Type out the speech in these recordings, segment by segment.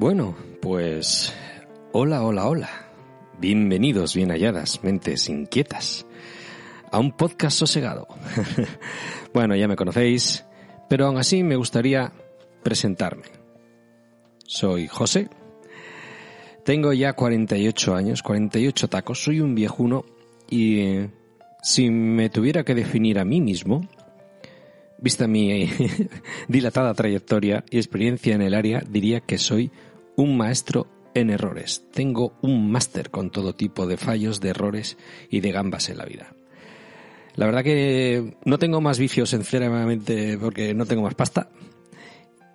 Bueno, pues hola, hola, hola. Bienvenidos, bien halladas, mentes inquietas, a un podcast sosegado. bueno, ya me conocéis, pero aún así me gustaría presentarme. Soy José, tengo ya 48 años, 48 tacos, soy un viejuno y si me tuviera que definir a mí mismo, vista mi dilatada trayectoria y experiencia en el área, diría que soy un maestro en errores. Tengo un máster con todo tipo de fallos, de errores y de gambas en la vida. La verdad que no tengo más vicios, sinceramente, porque no tengo más pasta.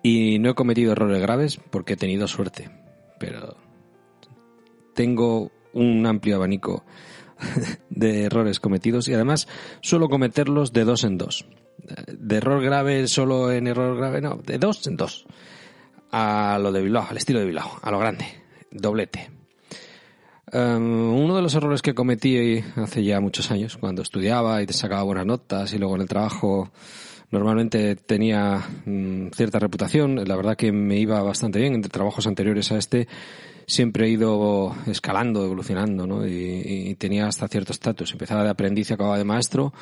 Y no he cometido errores graves porque he tenido suerte. Pero tengo un amplio abanico de errores cometidos y además suelo cometerlos de dos en dos. De error grave solo en error grave, no, de dos en dos a lo de Bilbao, al estilo de Bilbao, a lo grande, doblete. Um, uno de los errores que cometí hace ya muchos años, cuando estudiaba y te sacaba buenas notas y luego en el trabajo normalmente tenía um, cierta reputación, la verdad que me iba bastante bien, entre trabajos anteriores a este siempre he ido escalando, evolucionando, ¿no? Y, y tenía hasta cierto estatus. Empezaba de aprendiz y acababa de maestro,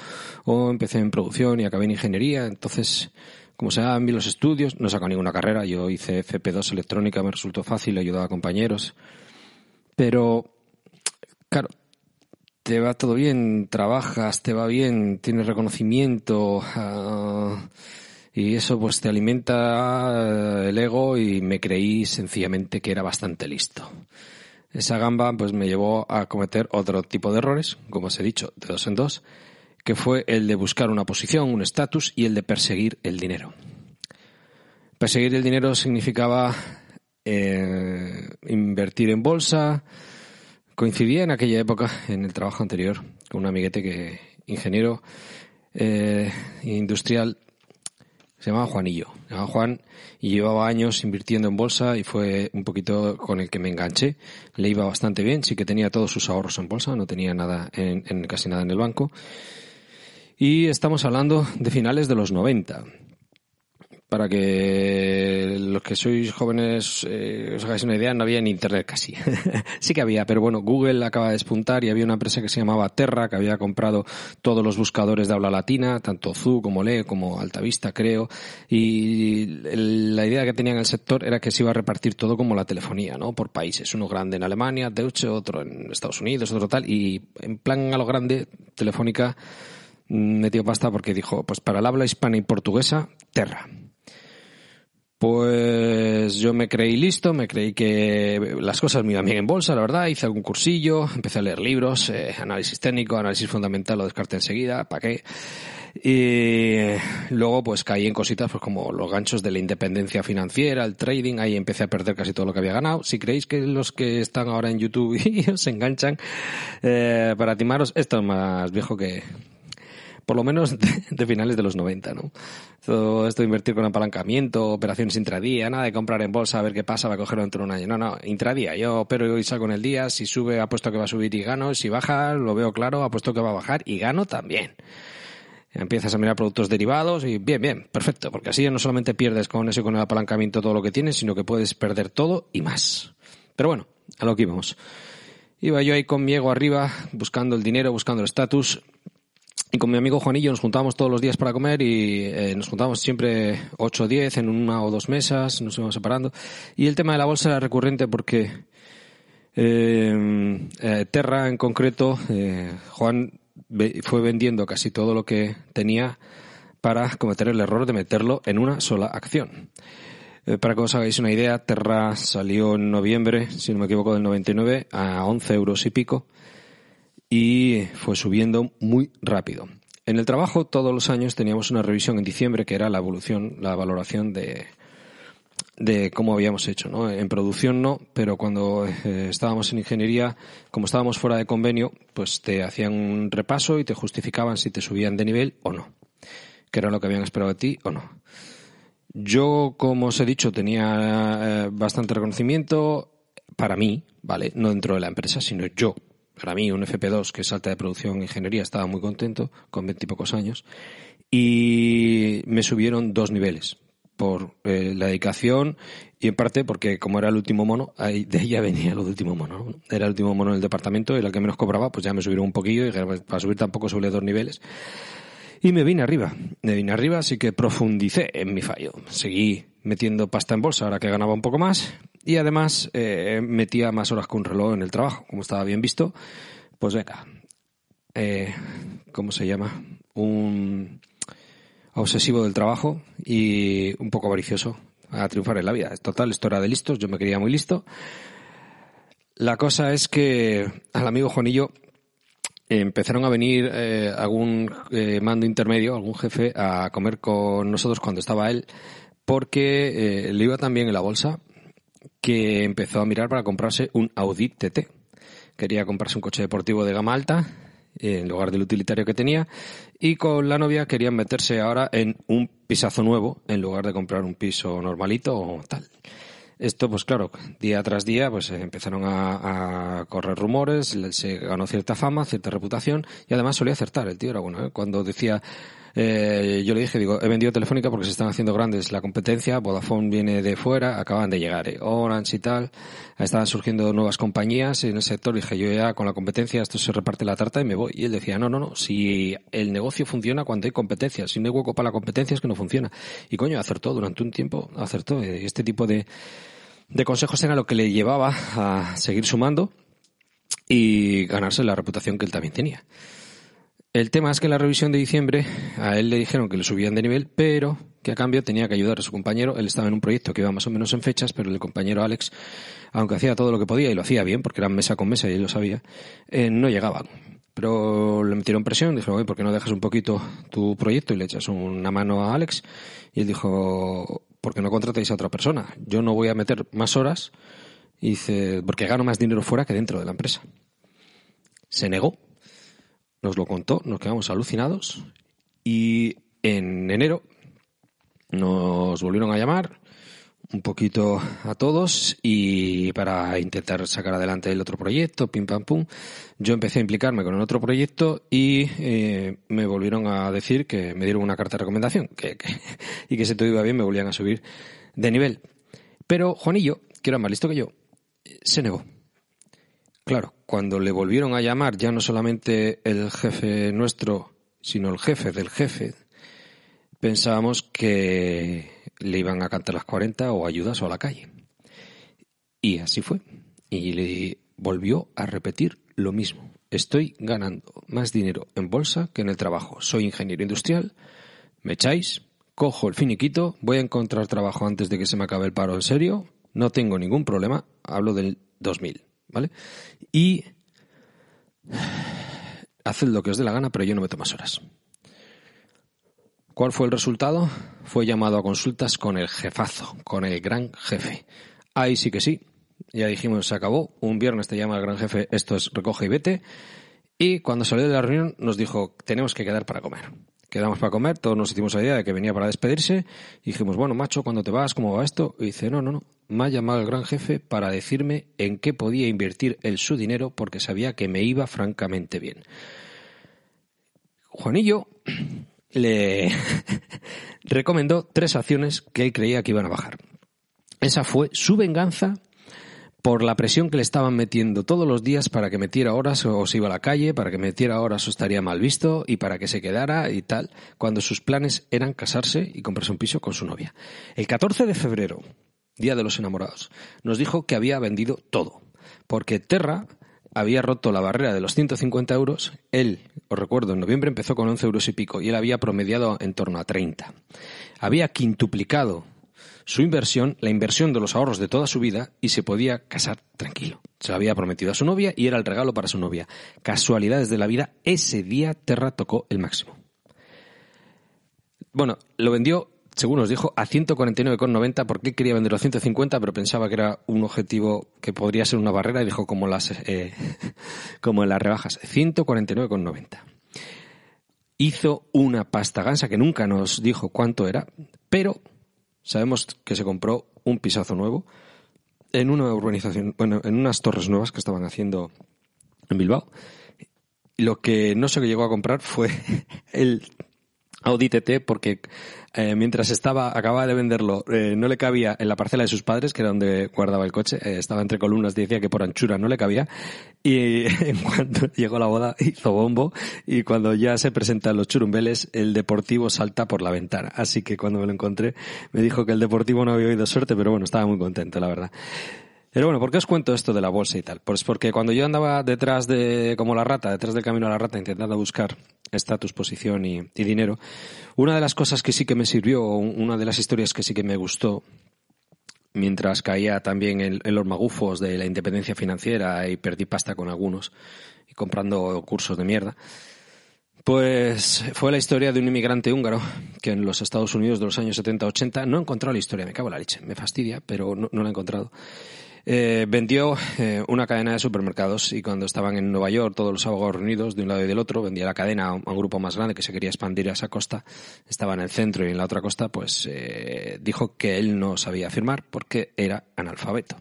o empecé en producción y acabé en ingeniería, entonces como se dan bien los estudios, no saco ninguna carrera. Yo hice FP2 electrónica, me resultó fácil, ayudaba a compañeros. Pero, claro, te va todo bien, trabajas, te va bien, tienes reconocimiento. ah, y eso pues te alimenta el ego y me creí sencillamente que era bastante listo. Esa gamba pues me llevó a cometer otro tipo de errores, como os he dicho, de dos en dos, que fue el de buscar una posición, un estatus y el de perseguir el dinero. Perseguir el dinero significaba eh, invertir en bolsa. Coincidía en aquella época, en el trabajo anterior, con un amiguete que, ingeniero eh, industrial, se llamaba Juanillo. Se llamaba Juan y llevaba años invirtiendo en bolsa y fue un poquito con el que me enganché. Le iba bastante bien, sí que tenía todos sus ahorros en bolsa, no tenía nada en, en casi nada en el banco. Y estamos hablando de finales de los 90. Para que los que sois jóvenes eh, os hagáis una idea, no había ni internet casi. sí que había, pero bueno, Google acaba de despuntar y había una empresa que se llamaba Terra, que había comprado todos los buscadores de habla latina, tanto Zoo como Le, como Altavista, creo. Y el- la idea que tenía en el sector era que se iba a repartir todo como la telefonía, ¿no? Por países. Uno grande en Alemania, Deutsche, otro en Estados Unidos, otro tal. Y en plan a lo grande, Telefónica metió pasta porque dijo, pues para el habla hispana y portuguesa, Terra. Pues yo me creí listo, me creí que las cosas me iban bien en bolsa, la verdad, hice algún cursillo, empecé a leer libros, eh, análisis técnico, análisis fundamental, lo descarté enseguida, ¿para qué? Y luego pues caí en cositas pues como los ganchos de la independencia financiera, el trading, ahí empecé a perder casi todo lo que había ganado. Si creéis que los que están ahora en YouTube y os enganchan, eh, para timaros, esto es más viejo que, por lo menos de, finales de los 90, ¿no? Todo esto de invertir con apalancamiento, operaciones intradía, nada de comprar en bolsa a ver qué pasa, va a cogerlo dentro de un año. No, no, intradía. Yo opero y salgo en el día, si sube apuesto que va a subir y gano, si baja lo veo claro, apuesto que va a bajar y gano también. Empiezas a mirar productos derivados y bien, bien, perfecto, porque así no solamente pierdes con eso y con el apalancamiento todo lo que tienes, sino que puedes perder todo y más. Pero bueno, a lo que íbamos. Iba yo ahí con mi ego arriba, buscando el dinero, buscando el estatus, y con mi amigo Juanillo nos juntábamos todos los días para comer y eh, nos juntábamos siempre 8 o 10 en una o dos mesas, nos íbamos separando. Y el tema de la bolsa era recurrente porque eh, eh, Terra en concreto, Juan fue vendiendo casi todo lo que tenía para cometer el error de meterlo en una sola acción. Para que os hagáis una idea, Terra salió en noviembre, si no me equivoco, del 99 a 11 euros y pico y fue subiendo muy rápido. En el trabajo todos los años teníamos una revisión en diciembre que era la evolución, la valoración de, de cómo habíamos hecho, ¿no? En producción no, pero cuando eh, estábamos en ingeniería, como estábamos fuera de convenio, pues te hacían un repaso y te justificaban si te subían de nivel o no, que era lo que habían esperado de ti o no. Yo, como os he dicho, tenía eh, bastante reconocimiento para mí, ¿vale? No dentro de la empresa, sino yo. Para mí, un FP2 que salta de producción en ingeniería, estaba muy contento, con veintipocos años, y me subieron dos niveles por eh, la dedicación y en parte porque como era el último mono, ahí de ella venía el último mono. Era el último mono del departamento y el que menos cobraba, pues ya me subieron un poquillo y para subir tampoco sobre dos niveles. Y me vine arriba, me vine arriba, así que profundicé en mi fallo. Seguí metiendo pasta en bolsa ahora que ganaba un poco más y además eh, metía más horas con un reloj en el trabajo, como estaba bien visto. Pues venga, eh, ¿cómo se llama? Un obsesivo del trabajo y un poco avaricioso a triunfar en la vida. Total, esto era de listos, yo me quería muy listo. La cosa es que al amigo Juanillo empezaron a venir eh, algún eh, mando intermedio, algún jefe, a comer con nosotros cuando estaba él, porque eh, le iba tan bien en la bolsa que empezó a mirar para comprarse un Audi TT. Quería comprarse un coche deportivo de gama alta en lugar del utilitario que tenía y con la novia querían meterse ahora en un pisazo nuevo en lugar de comprar un piso normalito o tal. Esto, pues claro, día tras día, pues empezaron a, correr rumores, se ganó cierta fama, cierta reputación y además solía acertar. El tío era bueno, ¿eh? cuando decía eh, yo le dije, digo, he vendido Telefónica porque se están haciendo grandes la competencia, Vodafone viene de fuera, acaban de llegar, eh, Orange y tal, estaban surgiendo nuevas compañías en el sector, dije, yo ya con la competencia esto se reparte la tarta y me voy. Y él decía, no, no, no, si el negocio funciona cuando hay competencia, si no hay hueco para la competencia es que no funciona. Y coño, acertó durante un tiempo, acertó. Eh, este tipo de, de consejos era lo que le llevaba a seguir sumando y ganarse la reputación que él también tenía. El tema es que en la revisión de diciembre a él le dijeron que le subían de nivel, pero que a cambio tenía que ayudar a su compañero. Él estaba en un proyecto que iba más o menos en fechas, pero el compañero Alex, aunque hacía todo lo que podía y lo hacía bien, porque eran mesa con mesa y él lo sabía, eh, no llegaban. Pero le metieron presión, dijeron, oye, ¿por qué no dejas un poquito tu proyecto y le echas una mano a Alex? Y él dijo, ¿por qué no contratáis a otra persona? Yo no voy a meter más horas, dice, porque gano más dinero fuera que dentro de la empresa. Se negó nos lo contó, nos quedamos alucinados y en enero nos volvieron a llamar un poquito a todos y para intentar sacar adelante el otro proyecto, pim pam pum, yo empecé a implicarme con el otro proyecto y eh, me volvieron a decir que me dieron una carta de recomendación que, y que si todo iba bien me volvían a subir de nivel. Pero Juanillo, que era más listo que yo, se negó. Claro, cuando le volvieron a llamar ya no solamente el jefe nuestro, sino el jefe del jefe, pensábamos que le iban a cantar las 40 o ayudas o a la calle. Y así fue. Y le volvió a repetir lo mismo. Estoy ganando más dinero en bolsa que en el trabajo. Soy ingeniero industrial. ¿Me echáis? Cojo el finiquito. Voy a encontrar trabajo antes de que se me acabe el paro en serio. No tengo ningún problema. Hablo del 2000. ¿Vale? Y haced lo que os dé la gana, pero yo no meto más horas. ¿Cuál fue el resultado? Fue llamado a consultas con el jefazo, con el gran jefe. Ahí sí que sí. Ya dijimos, se acabó. Un viernes te llama el gran jefe, esto es recoge y vete. Y cuando salió de la reunión nos dijo, tenemos que quedar para comer. Quedamos para comer, todos nos hicimos la idea de que venía para despedirse. Y dijimos, bueno, macho, ¿cuándo te vas? ¿Cómo va esto? Y dice, no, no, no me ha llamado el gran jefe para decirme en qué podía invertir él su dinero porque sabía que me iba francamente bien. Juanillo le recomendó tres acciones que él creía que iban a bajar. Esa fue su venganza por la presión que le estaban metiendo todos los días para que metiera horas o se iba a la calle, para que metiera horas o estaría mal visto y para que se quedara y tal, cuando sus planes eran casarse y comprarse un piso con su novia. El 14 de febrero Día de los Enamorados, nos dijo que había vendido todo, porque Terra había roto la barrera de los 150 euros. Él, os recuerdo, en noviembre empezó con 11 euros y pico y él había promediado en torno a 30. Había quintuplicado su inversión, la inversión de los ahorros de toda su vida y se podía casar tranquilo. Se lo había prometido a su novia y era el regalo para su novia. Casualidades de la vida, ese día Terra tocó el máximo. Bueno, lo vendió según nos dijo, a 149,90 porque quería venderlo a 150, pero pensaba que era un objetivo que podría ser una barrera y dijo como, las, eh, como en las rebajas, 149,90. Hizo una pasta gansa que nunca nos dijo cuánto era, pero sabemos que se compró un pisazo nuevo en una urbanización, bueno, en unas torres nuevas que estaban haciendo en Bilbao. Lo que no se llegó a comprar fue el Audi TT porque eh, mientras estaba, acababa de venderlo, eh, no le cabía en la parcela de sus padres, que era donde guardaba el coche, eh, estaba entre columnas, decía que por anchura no le cabía, y en cuanto llegó la boda hizo bombo, y cuando ya se presentan los churumbeles, el deportivo salta por la ventana. Así que cuando me lo encontré, me dijo que el deportivo no había oído suerte, pero bueno, estaba muy contento, la verdad. Pero bueno, ¿por qué os cuento esto de la bolsa y tal? Pues porque cuando yo andaba detrás de, como la rata, detrás del camino a la rata, intentando buscar estatus, posición y, dinero, una de las cosas que sí que me sirvió, una de las historias que sí que me gustó, mientras caía también en, los magufos de la independencia financiera y perdí pasta con algunos, y comprando cursos de mierda, pues fue la historia de un inmigrante húngaro que en los Estados Unidos de los años 70-80 no he encontrado la historia, me cago en la leche, me fastidia, pero no la he encontrado. Eh, vendió eh, una cadena de supermercados y cuando estaban en Nueva York todos los abogados reunidos de un lado y del otro, vendía la cadena a un, grupo más grande que se quería expandir a esa costa, estaba en el centro y en la otra costa, pues eh, dijo que él no sabía firmar porque era analfabeto.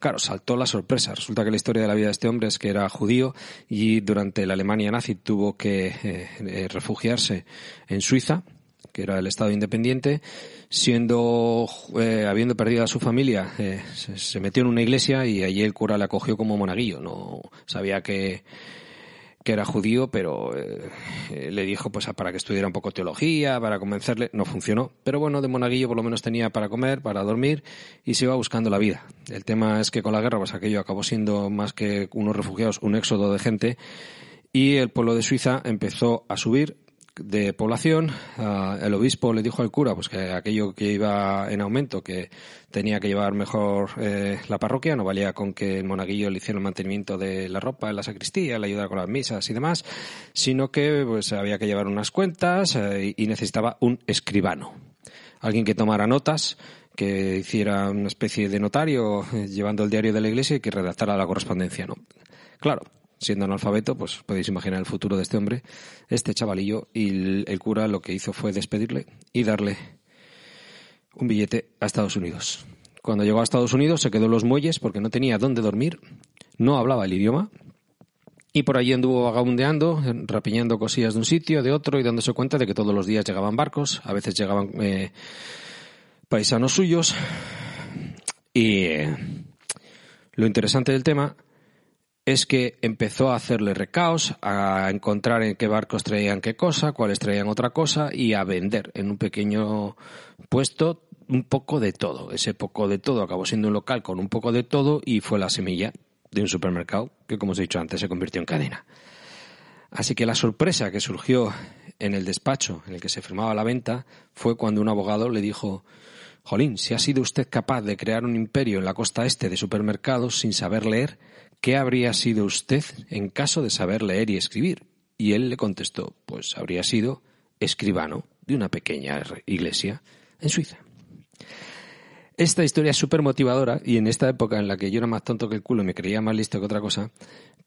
Claro, saltó la sorpresa. Resulta que la historia de la vida de este hombre es que era judío y durante la Alemania nazi tuvo que refugiarse en Suiza que era el Estado independiente, siendo, eh, habiendo perdido a su familia, eh, se, metió en una iglesia y allí el cura le acogió como monaguillo. No sabía que, que era judío, pero eh, le dijo pues para que estudiara un poco teología, para convencerle, no funcionó. Pero bueno, de monaguillo por lo menos tenía para comer, para dormir y se iba buscando la vida. El tema es que con la guerra pues aquello acabó siendo más que unos refugiados, un éxodo de gente y el pueblo de Suiza empezó a subir de población, el obispo le dijo al cura pues que aquello que iba en aumento, que tenía que llevar mejor eh, la parroquia, no valía con que el monaguillo le hiciera el mantenimiento de la ropa en la sacristía, le ayudara con las misas y demás, sino que pues había que llevar unas cuentas eh, y necesitaba un escribano, alguien que tomara notas, que hiciera una especie de notario eh, llevando el diario de la iglesia y que redactara la correspondencia, ¿no? Claro, siendo analfabeto, pues podéis imaginar el futuro de este hombre, este chavalillo, y el, cura lo que hizo fue despedirle y darle un billete a Estados Unidos. Cuando llegó a Estados Unidos se quedó en los muelles porque no tenía dónde dormir, no hablaba el idioma y por allí anduvo vagabundeando, rapiñando cosillas de un sitio, de otro y dándose cuenta de que todos los días llegaban barcos, a veces llegaban eh, paisanos suyos y eh, lo interesante del tema es que empezó a hacerle recaos, a encontrar en qué barcos traían qué cosa, cuáles traían otra cosa y a vender en un pequeño puesto un poco de todo. Ese poco de todo acabó siendo un local con un poco de todo y fue la semilla de un supermercado que, como os he dicho antes, se convirtió en cadena. Así que la sorpresa que surgió en el despacho en el que se firmaba la venta fue cuando un abogado le dijo Jolín, si ha sido usted capaz de crear un imperio en la costa este de supermercados sin saber leer, ¿qué habría sido usted en caso de saber leer y escribir? Y él le contestó, pues habría sido escribano de una pequeña iglesia en Suiza. Esta historia es súper motivadora y en esta época en la que yo era más tonto que el culo y me creía más listo que otra cosa,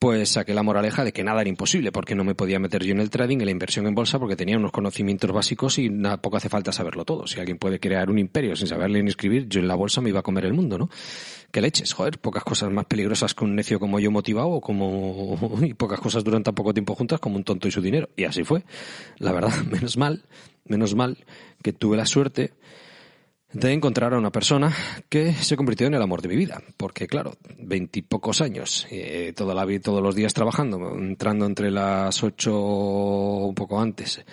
pues saqué la moraleja de que nada era imposible, porque no me podía meter yo en el trading, en la inversión en bolsa, porque tenía unos conocimientos básicos y poco hace falta saberlo todo. Si alguien puede crear un imperio sin saberle ni escribir, yo en la bolsa me iba a comer el mundo, ¿no? Que leches, joder, pocas cosas más peligrosas que un necio como yo motivado como, y pocas cosas duran tan poco tiempo juntas como un tonto y su dinero. Y así fue. La verdad, menos mal, menos mal que tuve la suerte de encontrar a una persona que se convirtió en el amor de mi vida. Porque, claro, veintipocos años, eh, toda la, todos los días trabajando, entrando entre las ocho, un poco antes,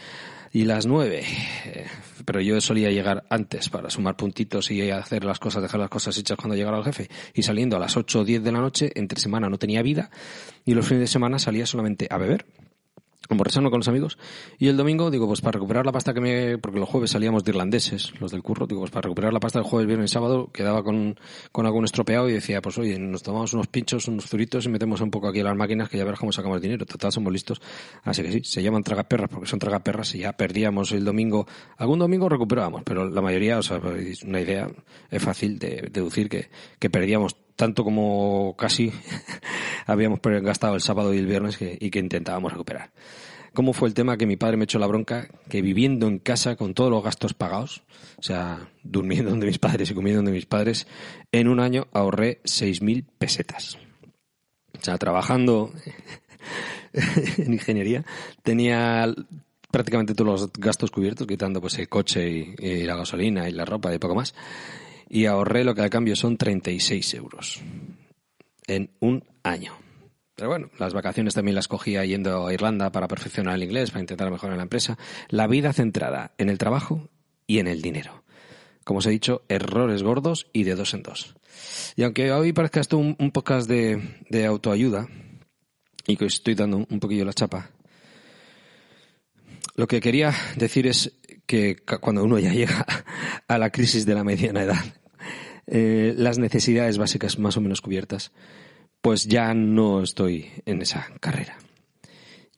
y las nueve. Eh, pero yo solía llegar antes para sumar puntitos y hacer las cosas, dejar las cosas hechas cuando llegara el jefe. Y saliendo a las ocho o diez de la noche, entre semana no tenía vida y los fines de semana salía solamente a beber emborracharme con los amigos. Y el domingo, digo, pues para recuperar la pasta que me... Porque los jueves salíamos de irlandeses, los del curro. Digo, pues para recuperar la pasta del jueves, viernes y sábado, quedaba con, con algún estropeado y decía, pues oye, nos tomamos unos pinchos, unos zuritos y metemos un poco aquí a las máquinas que ya verás cómo sacamos dinero. Total, somos listos. Así que sí, se llaman tragaperras porque son tragaperras y ya perdíamos el domingo. Algún domingo recuperábamos, pero la mayoría, o sea, es una idea, es fácil de deducir que, que perdíamos tanto como casi habíamos gastado el sábado y el viernes y que intentábamos recuperar. ¿Cómo fue el tema que mi padre me echó la bronca? Que viviendo en casa con todos los gastos pagados, o sea, durmiendo donde mis padres y comiendo donde mis padres, en un año ahorré 6.000 pesetas. O sea, trabajando en ingeniería, tenía prácticamente todos los gastos cubiertos, quitando pues el coche y, y, la gasolina y la ropa y poco más y ahorré lo que al cambio son 36 euros en un año. Pero bueno, las vacaciones también las cogía yendo a Irlanda para perfeccionar el inglés, para intentar mejorar la empresa. La vida centrada en el trabajo y en el dinero. Como os he dicho, errores gordos y de dos en dos. Y aunque hoy parezca esto un, podcast de, autoayuda, y que os estoy dando un poquillo la chapa, lo que quería decir es que cuando uno ya llega a la crisis de la mediana edad, eh, las necesidades básicas más o menos cubiertas, pues ya no estoy en esa carrera.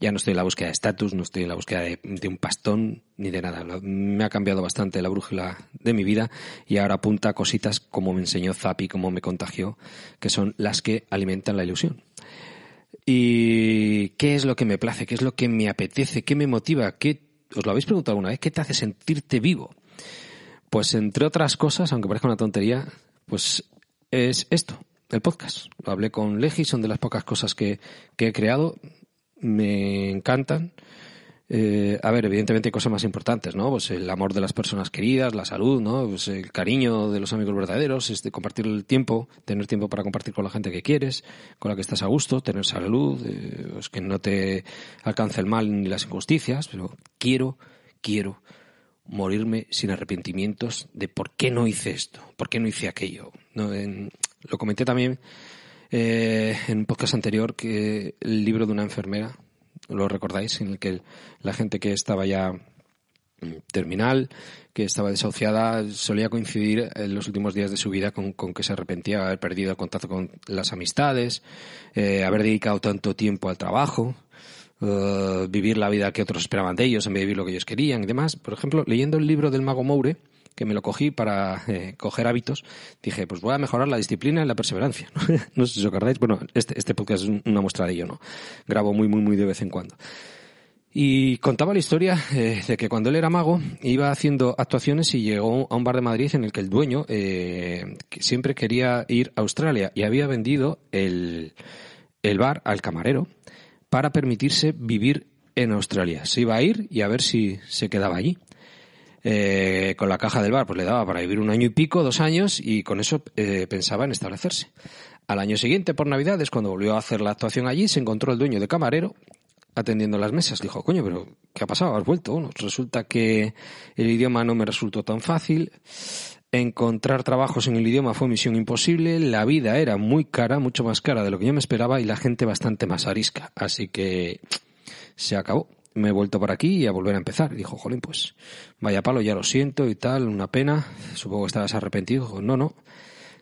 Ya no estoy en la búsqueda de estatus, no estoy en la búsqueda de, un pastón ni de nada. Me ha cambiado bastante la brújula de mi vida y ahora apunta a cositas como me enseñó Zapi, como me contagió, que son las que alimentan la ilusión. ¿Y qué es lo que me place? ¿Qué es lo que me apetece? ¿Qué me motiva? ¿Qué, ¿Os lo habéis preguntado alguna vez? ¿Qué te hace sentirte vivo? Pues entre otras cosas, aunque parezca una tontería, pues es esto, el podcast. Lo hablé con Legi, son de las pocas cosas que, he creado. Me encantan. Eh, a ver, evidentemente hay cosas más importantes, ¿no? Pues el amor de las personas queridas, la salud, ¿no? Pues el cariño de los amigos verdaderos, este, compartir el tiempo, tener tiempo para compartir con la gente que quieres, con la que estás a gusto, tener salud, eh, pues que no te alcance el mal ni las injusticias, pero quiero, quiero morirme sin arrepentimientos de por qué no hice esto, por qué no hice aquello. lo comenté también eh, en un podcast anterior que el libro de una enfermera, lo recordáis, en el que la gente que estaba ya mm, terminal, que estaba desahuciada, solía coincidir en los últimos días de su vida con, que se arrepentía de haber perdido el contacto con las amistades, eh, haber dedicado tanto tiempo al trabajo, eh, vivir la vida que otros esperaban de ellos en vez de vivir lo que ellos querían y demás. Por ejemplo, leyendo el libro del mago Moure, que me lo cogí para eh, coger hábitos, dije, pues voy a mejorar la disciplina y la perseverancia. no sé si os acordáis. Bueno, este, este podcast es una muestra de ello, ¿no? Grabo muy, muy, muy de vez en cuando. Y contaba la historia eh, de que cuando él era mago iba haciendo actuaciones y llegó a un bar de Madrid en el que el dueño siempre quería ir a Australia y había vendido el, el bar al camarero para permitirse vivir en Australia. Se iba a ir y a ver si se quedaba allí. Eh, con la caja del bar, pues le daba para vivir un año y pico, dos años, y con eso eh, pensaba en establecerse. Al año siguiente, por Navidades, cuando volvió a hacer la actuación allí, se encontró el dueño de camarero atendiendo las mesas. Dijo, coño, pero ¿qué ha pasado? ¿Has vuelto? Bueno, resulta que el idioma no me resultó tan fácil. Encontrar trabajos en el idioma fue misión imposible, la vida era muy cara, mucho más cara de lo que yo me esperaba y la gente bastante más arisca. Así que se acabó. Me he vuelto por aquí y a volver a empezar. Dijo, jolín, pues vaya palo, ya lo siento y tal, una pena. Supongo que estabas arrepentido. no, no.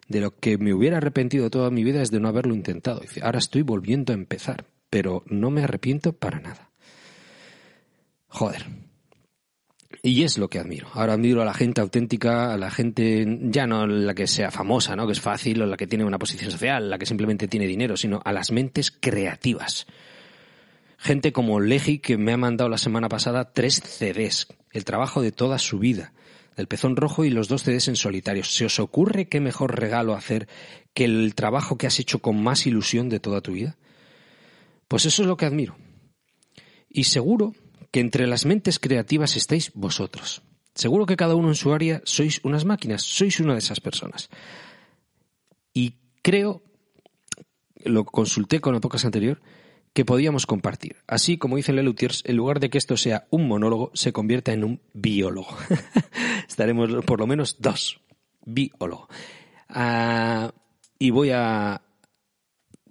De lo que me hubiera arrepentido toda mi vida es de no haberlo intentado. Dice, ahora estoy volviendo a empezar, pero no me arrepiento para nada. Joder, y es lo que admiro. Ahora admiro a la gente auténtica, a la gente, ya no la que sea famosa, ¿no? Que es fácil, o la que tiene una posición social, la que simplemente tiene dinero, sino a las mentes creativas. Gente como Legi, que me ha mandado la semana pasada tres CDs, el trabajo de toda su vida, el pezón rojo y los dos CDs en solitario. ¿Se os ocurre qué mejor regalo hacer que el trabajo que has hecho con más ilusión de toda tu vida? Pues eso es lo que admiro. Y seguro que entre las mentes creativas estáis vosotros. Seguro que cada uno en su área sois unas máquinas, sois una de esas personas. Y creo, lo consulté con la podcast anterior, que podíamos compartir. Así, como dice Lelutiers, en lugar de que esto sea un monólogo, se convierta en un biólogo. Estaremos por lo menos dos. Biólogo. Ah, y voy a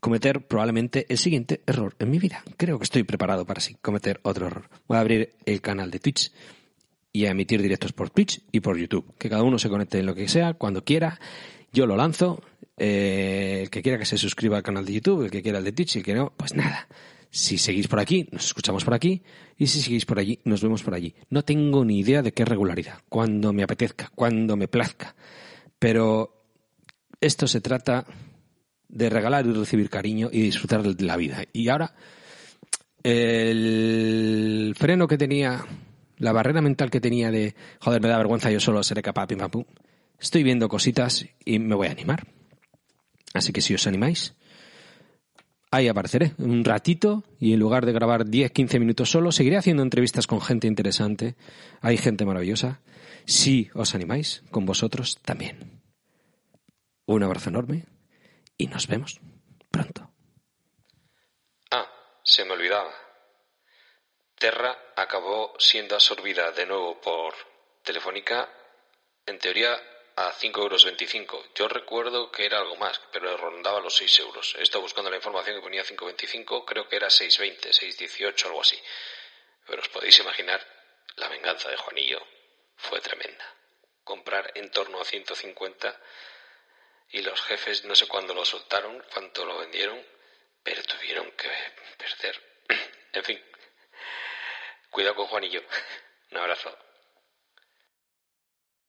cometer probablemente el siguiente error en mi vida. Creo que estoy preparado para sí, cometer otro error. Voy a abrir el canal de Twitch y a emitir directos por Twitch y por YouTube. Que cada uno se conecte en lo que sea, cuando quiera. Yo lo lanzo eh, el que quiera que se suscriba al canal de YouTube, el que quiera el de Twitch y el que no, pues nada. Si seguís por aquí, nos escuchamos por aquí. Y si seguís por allí, nos vemos por allí. No tengo ni idea de qué regularidad. Cuando me apetezca, cuando me plazca. Pero esto se trata de regalar y recibir cariño y disfrutar de la vida. Y ahora, el freno que tenía, la barrera mental que tenía de, joder, me da vergüenza, yo solo seré capaz, pim, pam, pum. Estoy viendo cositas y me voy a animar. Así que si os animáis, ahí apareceré un ratito y en lugar de grabar 10-15 minutos solo, seguiré haciendo entrevistas con gente interesante. Hay gente maravillosa. Si os animáis, con vosotros también. Un abrazo enorme y nos vemos pronto. Ah, se me olvidaba. Terra acabó siendo absorbida de nuevo por Telefónica, en teoría a 5,25 euros. Yo recuerdo que era algo más, pero rondaba los 6 euros. Estado buscando la información que ponía 5,25, creo que era 6,20, 6,18, algo así. Pero os podéis imaginar, la venganza de Juanillo fue tremenda. Comprar en torno a 150 y los jefes no sé cuándo lo soltaron, cuánto lo vendieron, pero tuvieron que perder. en fin, cuidado con Juanillo. Un abrazo.